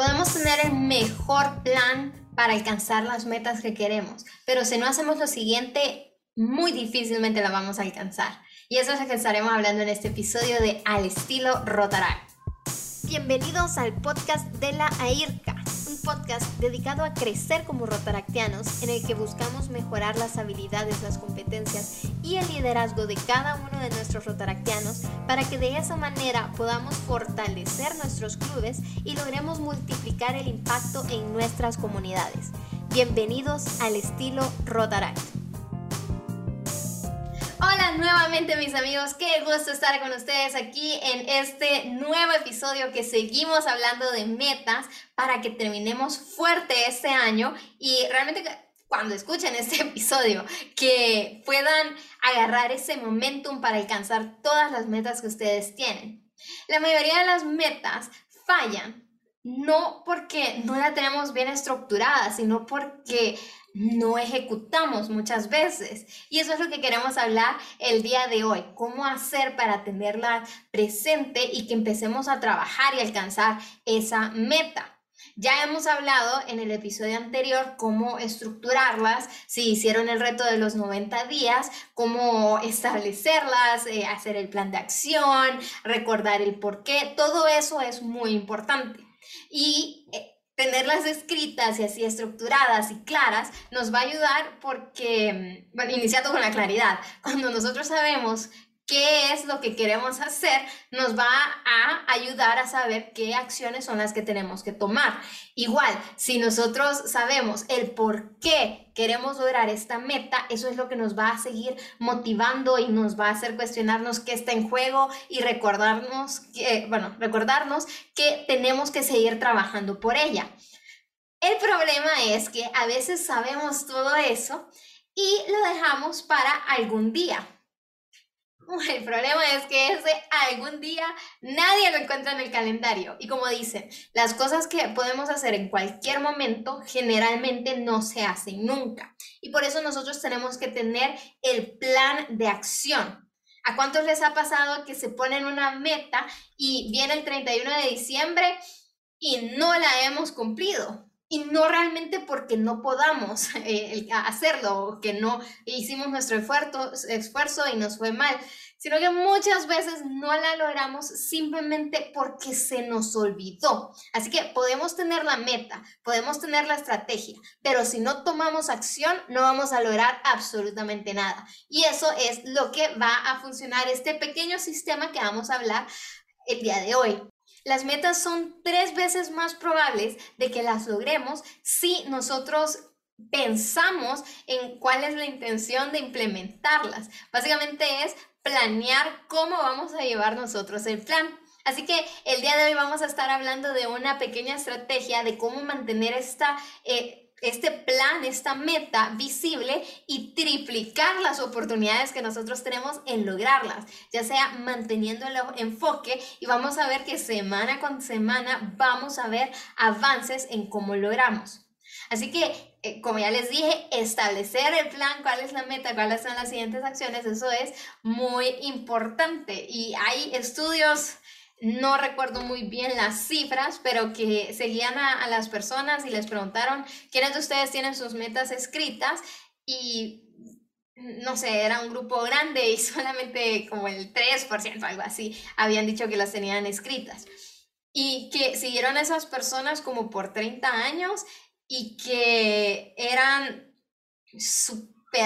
Podemos tener el mejor plan para alcanzar las metas que queremos, pero si no hacemos lo siguiente, muy difícilmente la vamos a alcanzar. Y eso es lo que estaremos hablando en este episodio de Al estilo Rotaract. Bienvenidos al podcast de la AIRCA podcast dedicado a crecer como rotaractianos, en el que buscamos mejorar las habilidades, las competencias y el liderazgo de cada uno de nuestros rotaractianos para que de esa manera podamos fortalecer nuestros clubes y logremos multiplicar el impacto en nuestras comunidades. Bienvenidos al estilo Rotaract. Hola nuevamente mis amigos, qué gusto estar con ustedes aquí en este nuevo episodio que seguimos hablando de metas para que terminemos fuerte este año y realmente cuando escuchen este episodio que puedan agarrar ese momentum para alcanzar todas las metas que ustedes tienen. La mayoría de las metas fallan no porque no la tenemos bien estructurada, sino porque no ejecutamos muchas veces. Y eso es lo que queremos hablar el día de hoy, cómo hacer para tenerla presente y que empecemos a trabajar y alcanzar esa meta. Ya hemos hablado en el episodio anterior cómo estructurarlas, si hicieron el reto de los 90 días, cómo establecerlas, eh, hacer el plan de acción, recordar el por qué, todo eso es muy importante. Y eh, tenerlas escritas y así estructuradas y claras nos va a ayudar porque, mm, bueno, iniciando con la claridad, cuando nosotros sabemos qué es lo que queremos hacer, nos va a ayudar a saber qué acciones son las que tenemos que tomar. Igual, si nosotros sabemos el por qué queremos lograr esta meta, eso es lo que nos va a seguir motivando y nos va a hacer cuestionarnos qué está en juego y recordarnos que, bueno, recordarnos que tenemos que seguir trabajando por ella. El problema es que a veces sabemos todo eso y lo dejamos para algún día. El problema es que ese algún día nadie lo encuentra en el calendario. Y como dicen, las cosas que podemos hacer en cualquier momento generalmente no se hacen nunca. Y por eso nosotros tenemos que tener el plan de acción. ¿A cuántos les ha pasado que se ponen una meta y viene el 31 de diciembre y no la hemos cumplido? Y no realmente porque no podamos eh, hacerlo que no hicimos nuestro esfuerzo, esfuerzo y nos fue mal, sino que muchas veces no la logramos simplemente porque se nos olvidó. Así que podemos tener la meta, podemos tener la estrategia, pero si no tomamos acción no vamos a lograr absolutamente nada. Y eso es lo que va a funcionar este pequeño sistema que vamos a hablar el día de hoy. Las metas son tres veces más probables de que las logremos si nosotros pensamos en cuál es la intención de implementarlas. Básicamente es planear cómo vamos a llevar nosotros el plan. Así que el día de hoy vamos a estar hablando de una pequeña estrategia de cómo mantener esta, eh, este plan, esta meta visible y triplicar las oportunidades que nosotros tenemos en lograrlas, ya sea manteniendo el enfoque y vamos a ver que semana con semana vamos a ver avances en cómo logramos. Así que, eh, como ya les dije, establecer el plan, cuál es la meta, cuáles son las siguientes acciones, eso es muy importante y hay estudios no recuerdo muy bien las cifras, pero que seguían a, las personas y les preguntaron quiénes de ustedes tienen sus metas escritas y no sé, era un grupo grande y solamente como el 3%, algo así, habían dicho que las tenían escritas. Y que siguieron a esas personas como por 30 años y que eran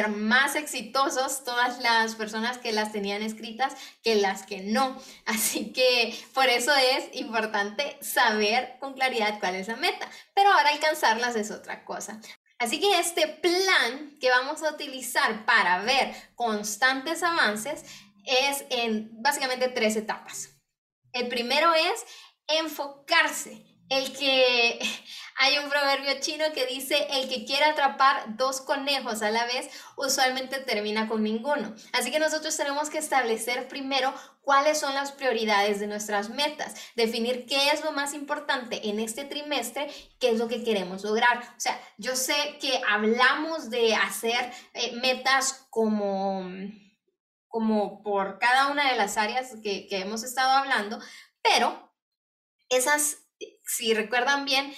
más exitosos todas las personas que las tenían escritas que las que no. Así que por eso es importante saber con claridad cuál es la meta, pero ahora alcanzarlas es otra cosa. Así que este plan que vamos a utilizar para ver constantes avances es en básicamente tres etapas. El primero es enfocarse el que hay un proverbio chino que dice, el que quiere atrapar dos conejos a la vez, usualmente termina con ninguno. Así que nosotros tenemos que establecer primero cuáles son las prioridades de nuestras metas, definir qué es lo más importante en este trimestre, qué es lo que queremos lograr. O sea, yo sé que hablamos de hacer eh, metas como, como por cada una de las áreas que, que hemos estado hablando, pero esas si recuerdan bien,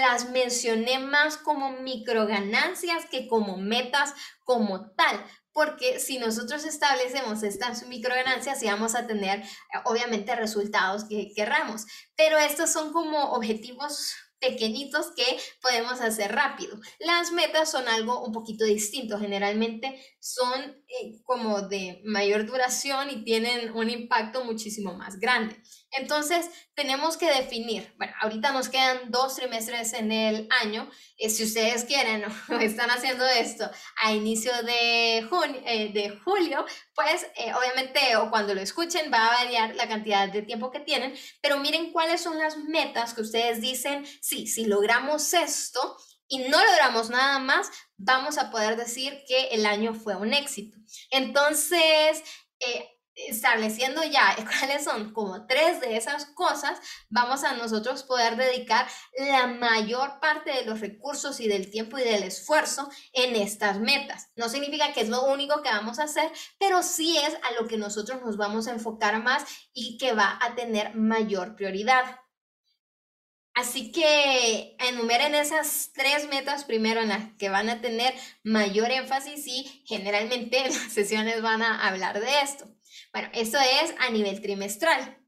las mencioné más como micro ganancias que como metas como tal, porque si nosotros establecemos estas micro ganancias, vamos a tener obviamente resultados que querramos, pero estos son como objetivos pequeñitos que podemos hacer rápido. Las metas son algo un poquito distinto, generalmente son eh, como de mayor duración y tienen un impacto muchísimo más grande. Entonces, tenemos que definir, bueno, ahorita nos quedan dos trimestres en el año, eh, si ustedes quieren o están haciendo esto a inicio de, junio, eh, de julio, pues obviamente o cuando lo escuchen va a variar la cantidad de tiempo que tienen, pero miren cuáles son las metas que ustedes dicen, sí, si logramos esto, y no logramos nada más, vamos a poder decir que el año fue un éxito. Entonces, eh, estableciendo ya cuáles son como tres de esas cosas, vamos a nosotros poder dedicar la mayor parte de los recursos y del tiempo y del esfuerzo en estas metas. No significa que es lo único que vamos a hacer, pero sí es a lo que nosotros nos vamos a enfocar más y que va a tener mayor prioridad. Así que enumeren esas tres metas primero en las que van a tener mayor énfasis y generalmente las sesiones van a hablar de esto. Bueno, esto es a nivel trimestral.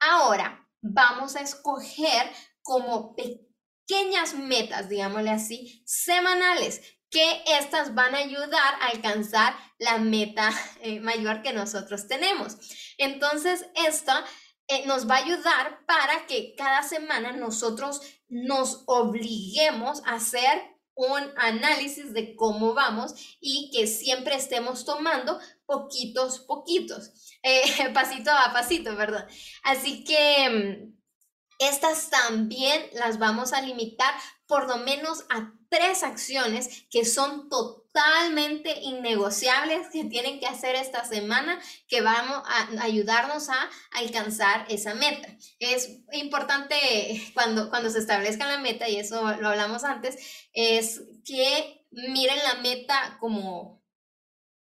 Ahora vamos a escoger como pequeñas metas, digámosle así, semanales, que estas van a ayudar a alcanzar la meta eh, mayor que nosotros tenemos. Entonces, esta eh, nos va a ayudar para que cada semana nosotros nos obliguemos a hacer un análisis de cómo vamos y que siempre estemos tomando poquitos, poquitos, eh, pasito a pasito, ¿verdad? Así que mm, estas también las vamos a limitar por lo menos a tres acciones que son totalmente innegociables que tienen que hacer esta semana que vamos a ayudarnos a alcanzar esa meta. Es importante cuando, cuando se establezca la meta, y eso lo hablamos antes, es que miren la meta como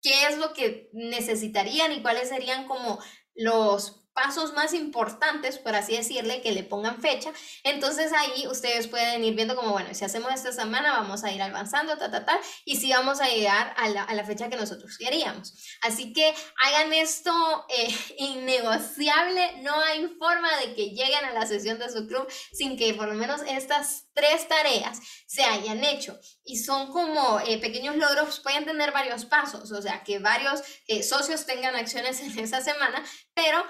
qué es lo que necesitarían y cuáles serían como los pasos más importantes, por así decirle, que le pongan fecha. Entonces ahí ustedes pueden ir viendo como, bueno, si hacemos esta semana vamos a ir avanzando, ta, ta, ta, y si vamos a llegar a la, a la fecha que nosotros queríamos. Así que hagan esto eh, innegociable, no hay forma de que lleguen a la sesión de su club sin que por lo menos estas tres tareas se hayan hecho. Y son como eh, pequeños logros, pueden tener varios pasos, o sea, que varios eh, socios tengan acciones en esa semana, pero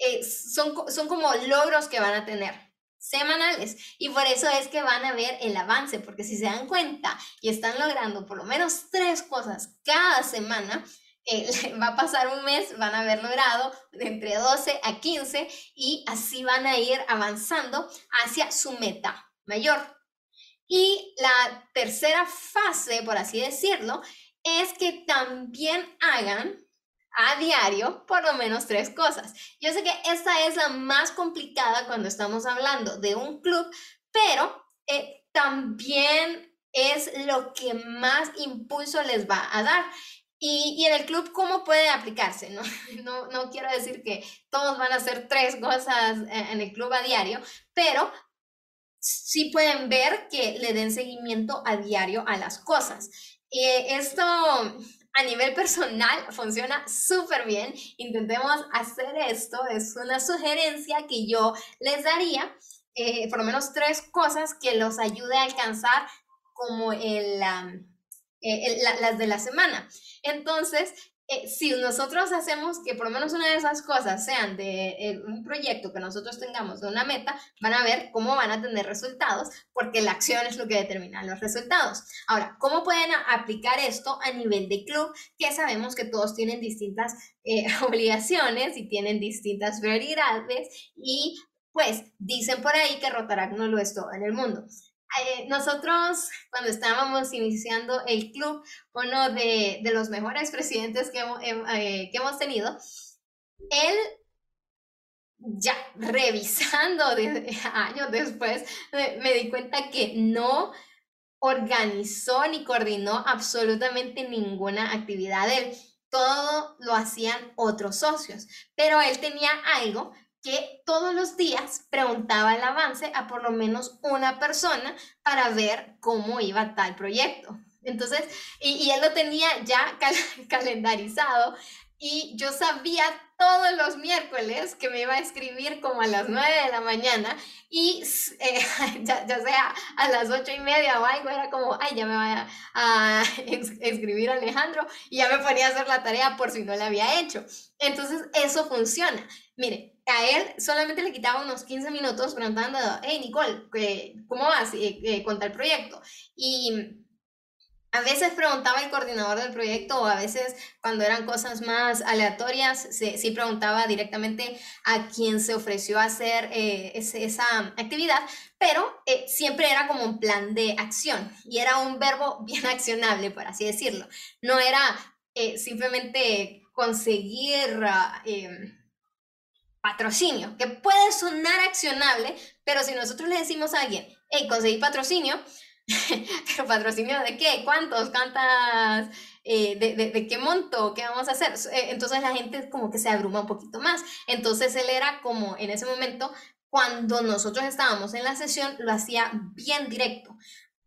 eh, son, son como logros que van a tener semanales y por eso es que van a ver el avance, porque si se dan cuenta y están logrando por lo menos tres cosas cada semana, eh, va a pasar un mes, van a haber logrado entre 12 a 15 y así van a ir avanzando hacia su meta mayor. Y la tercera fase, por así decirlo, es que también hagan a diario por lo menos tres cosas. Yo sé que esta es la más complicada cuando estamos hablando de un club, pero eh, también es lo que más impulso les va a dar. Y, y, en el club, ¿cómo puede aplicarse? ¿no? No, no quiero decir que todos van a hacer tres cosas en el club a diario, pero sí pueden ver que le den seguimiento a diario a las cosas. y esto a nivel personal funciona súper bien. Intentemos hacer esto. Es una sugerencia que yo les daría. Eh, por lo menos tres cosas que los ayude a alcanzar como el, eh, las de la semana. Entonces, eh, si nosotros hacemos que por lo menos una de esas cosas sean de eh, un proyecto que nosotros tengamos de una meta, van a ver cómo van a tener resultados, porque la acción es lo que determina los resultados. Ahora, ¿cómo pueden aplicar esto a nivel de club? Que sabemos que todos tienen distintas eh, obligaciones y tienen distintas prioridades y pues dicen por ahí que Rotaract no lo es todo en el mundo. Eh, nosotros, cuando estábamos iniciando el club, uno de, de los mejores presidentes que, eh, que hemos tenido, él ya revisando de, años después, me di cuenta que no organizó ni coordinó absolutamente ninguna actividad. Él todo lo hacían otros socios, pero él tenía algo que todos los días preguntaba el avance a por lo menos una persona para ver cómo iba tal proyecto. Entonces, y, él lo tenía ya calendarizado y yo sabía todos los miércoles que me iba a escribir como a las 9 de la mañana y eh, ya, sea a las ocho y media o algo, era como, ay, ya me vaya a, escribir Alejandro y ya me ponía a hacer la tarea por si no la había hecho. Entonces, eso funciona. Mire, a él solamente le quitaba unos 15 minutos preguntando, hey, Nicole, ¿cómo vas eh, eh, con tal proyecto? Y a veces preguntaba el coordinador del proyecto o a veces cuando eran cosas más aleatorias, sí, preguntaba directamente a quien se ofreció hacer eh, esa actividad, pero eh, siempre era como un plan de acción y era un verbo bien accionable, por así decirlo. No era eh, simplemente conseguir em, patrocinio, que puede sonar accionable, pero si nosotros le decimos a alguien, hey, conseguí patrocinio, Pero patrocinio de qué? ¿Cuántos? ¿Cuántas? Eh, de, de, qué monto? ¿Qué vamos a hacer? Eh, entonces la gente como que se abruma un poquito más. Entonces él era como en ese momento, cuando nosotros estábamos en la sesión, lo hacía bien directo.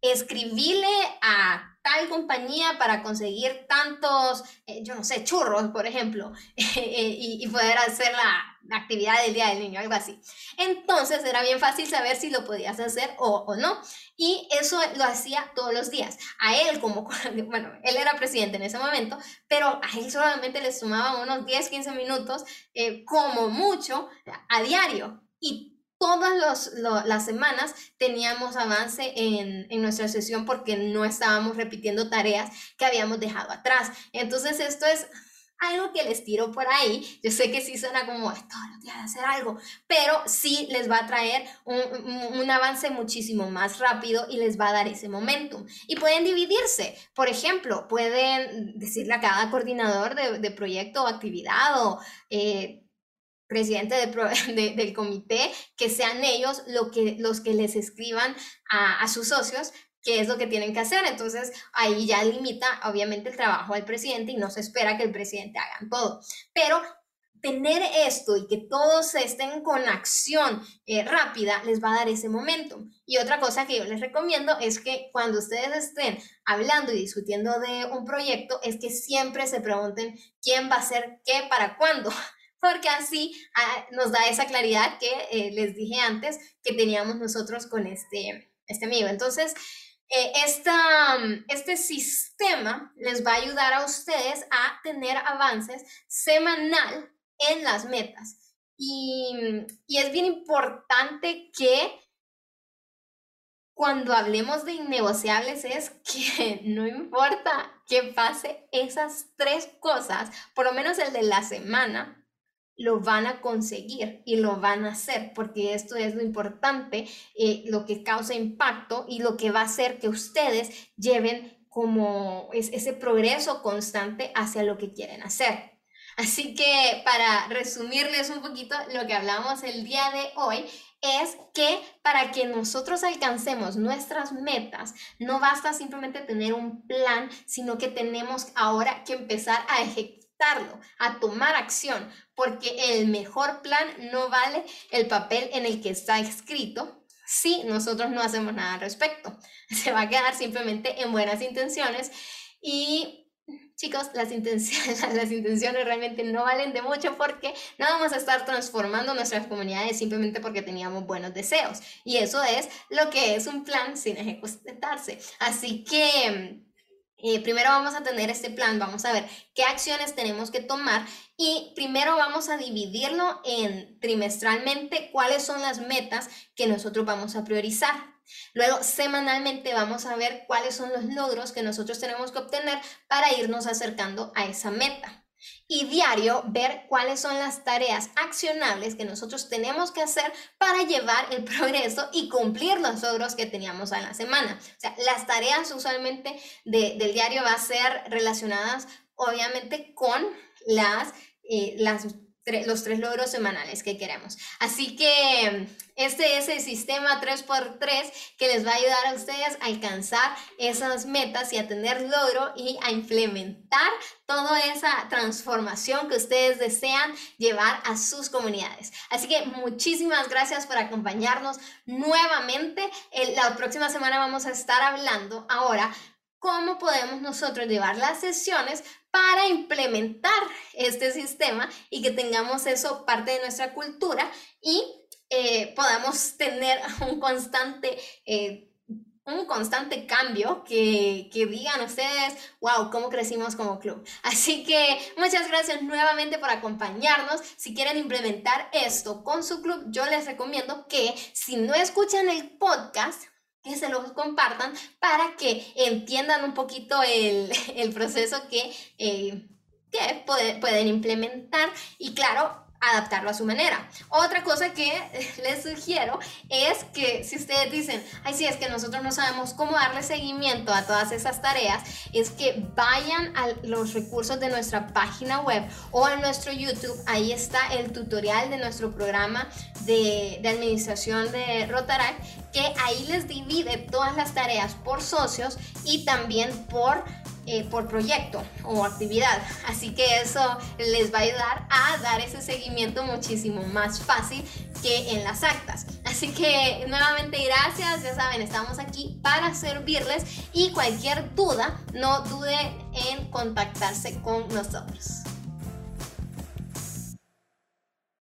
Escribirle a tal compañía para conseguir tantos, eh, yo no sé, churros, por ejemplo, y, y poder hacer la, actividad del Día del Niño, algo así. Entonces era bien fácil saber si lo podías hacer o, o, no. Y eso lo hacía todos los días. A él, como, bueno, él era presidente en ese momento, pero a él solamente le sumaba unos 10, 15 minutos, eh, como mucho, a diario. Y todas las semanas teníamos avance en, nuestra sesión porque no estábamos repitiendo tareas que habíamos dejado atrás. Entonces esto es algo que les tiro por ahí. Yo sé que sí suena como todos los días hacer algo, pero sí les va a traer un, avance muchísimo más rápido y les va a dar ese momentum. Y pueden dividirse. Por ejemplo, pueden decirle a cada coordinador de, de proyecto o actividad o... Eh, presidente de, del comité, que sean ellos lo que, los que les escriban a, sus socios qué es lo que tienen que hacer. Entonces, ahí ya limita, obviamente, el trabajo del presidente y no se espera que el presidente haga todo. Pero tener esto y que todos estén con acción eh, rápida les va a dar ese momento. Y otra cosa que yo les recomiendo es que cuando ustedes estén hablando y discutiendo de un proyecto, es que siempre se pregunten quién va a hacer qué para cuándo. Porque así ah, nos da esa claridad que eh, les dije antes que teníamos nosotros con este, este amigo. Entonces, eh, esta, este sistema les va a ayudar a ustedes a tener avances semanal en las metas. Y, y es bien importante que cuando hablemos de innegociables es que no importa que pase esas tres cosas, por lo menos el de la semana, lo van a conseguir y lo van a hacer, porque esto es lo importante, eh, lo que causa impacto y lo que va a hacer que ustedes lleven como ese progreso constante hacia lo que quieren hacer. Así que para resumirles un poquito lo que hablamos el día de hoy, es que para que nosotros alcancemos nuestras metas, no basta simplemente tener un plan, sino que tenemos ahora que empezar a ejecutar a tomar acción, porque el mejor plan no vale el papel en el que está escrito si nosotros no hacemos nada al respecto. Se va a quedar simplemente en buenas intenciones y chicos, las intenciones, las intenciones realmente no valen de mucho porque no vamos a estar transformando nuestras comunidades simplemente porque teníamos buenos deseos. Y eso es lo que es un plan sin ejecutarse. Así que eh, primero vamos a tener este plan, vamos a ver qué acciones tenemos que tomar y primero vamos a dividirlo en trimestralmente cuáles son las metas que nosotros vamos a priorizar. Luego, semanalmente vamos a ver cuáles son los logros que nosotros tenemos que obtener para irnos acercando a esa meta y diario ver cuáles son las tareas accionables que nosotros tenemos que hacer para llevar el progreso y cumplir los logros que teníamos en la semana. O sea, las tareas usualmente del diario va a ser relacionadas obviamente con las, eh, las los tres logros semanales que queremos. Así que este es el sistema 3x3 que les va a ayudar a ustedes a alcanzar esas metas y a tener logro y a implementar toda esa transformación que ustedes desean llevar a sus comunidades. Así que muchísimas gracias por acompañarnos nuevamente. La próxima semana vamos a estar hablando ahora cómo podemos nosotros llevar las sesiones para implementar este sistema y que tengamos eso parte de nuestra cultura y eh, podamos tener un constante... Eh, un constante cambio que, que, digan ustedes, wow, cómo crecimos como club. Así que muchas gracias nuevamente por acompañarnos. Si quieren implementar esto con su club, yo les recomiendo que si no escuchan el podcast, que se los compartan para que entiendan un poquito el, el proceso que, eh, que pueden implementar. Y claro, adaptarlo a su manera. Otra cosa que les sugiero es que si ustedes dicen, ay, sí, es que nosotros no sabemos cómo darle seguimiento a todas esas tareas, es que vayan a los recursos de nuestra página web o a nuestro YouTube. Ahí está el tutorial de nuestro programa de, administración de Rotaract, que ahí les divide todas las tareas por socios y también por eh, por proyecto o actividad. Así que eso les va a ayudar a dar ese seguimiento muchísimo más fácil que en las actas. Así que nuevamente gracias, ya saben, estamos aquí para servirles y cualquier duda, no dude en contactarse con nosotros.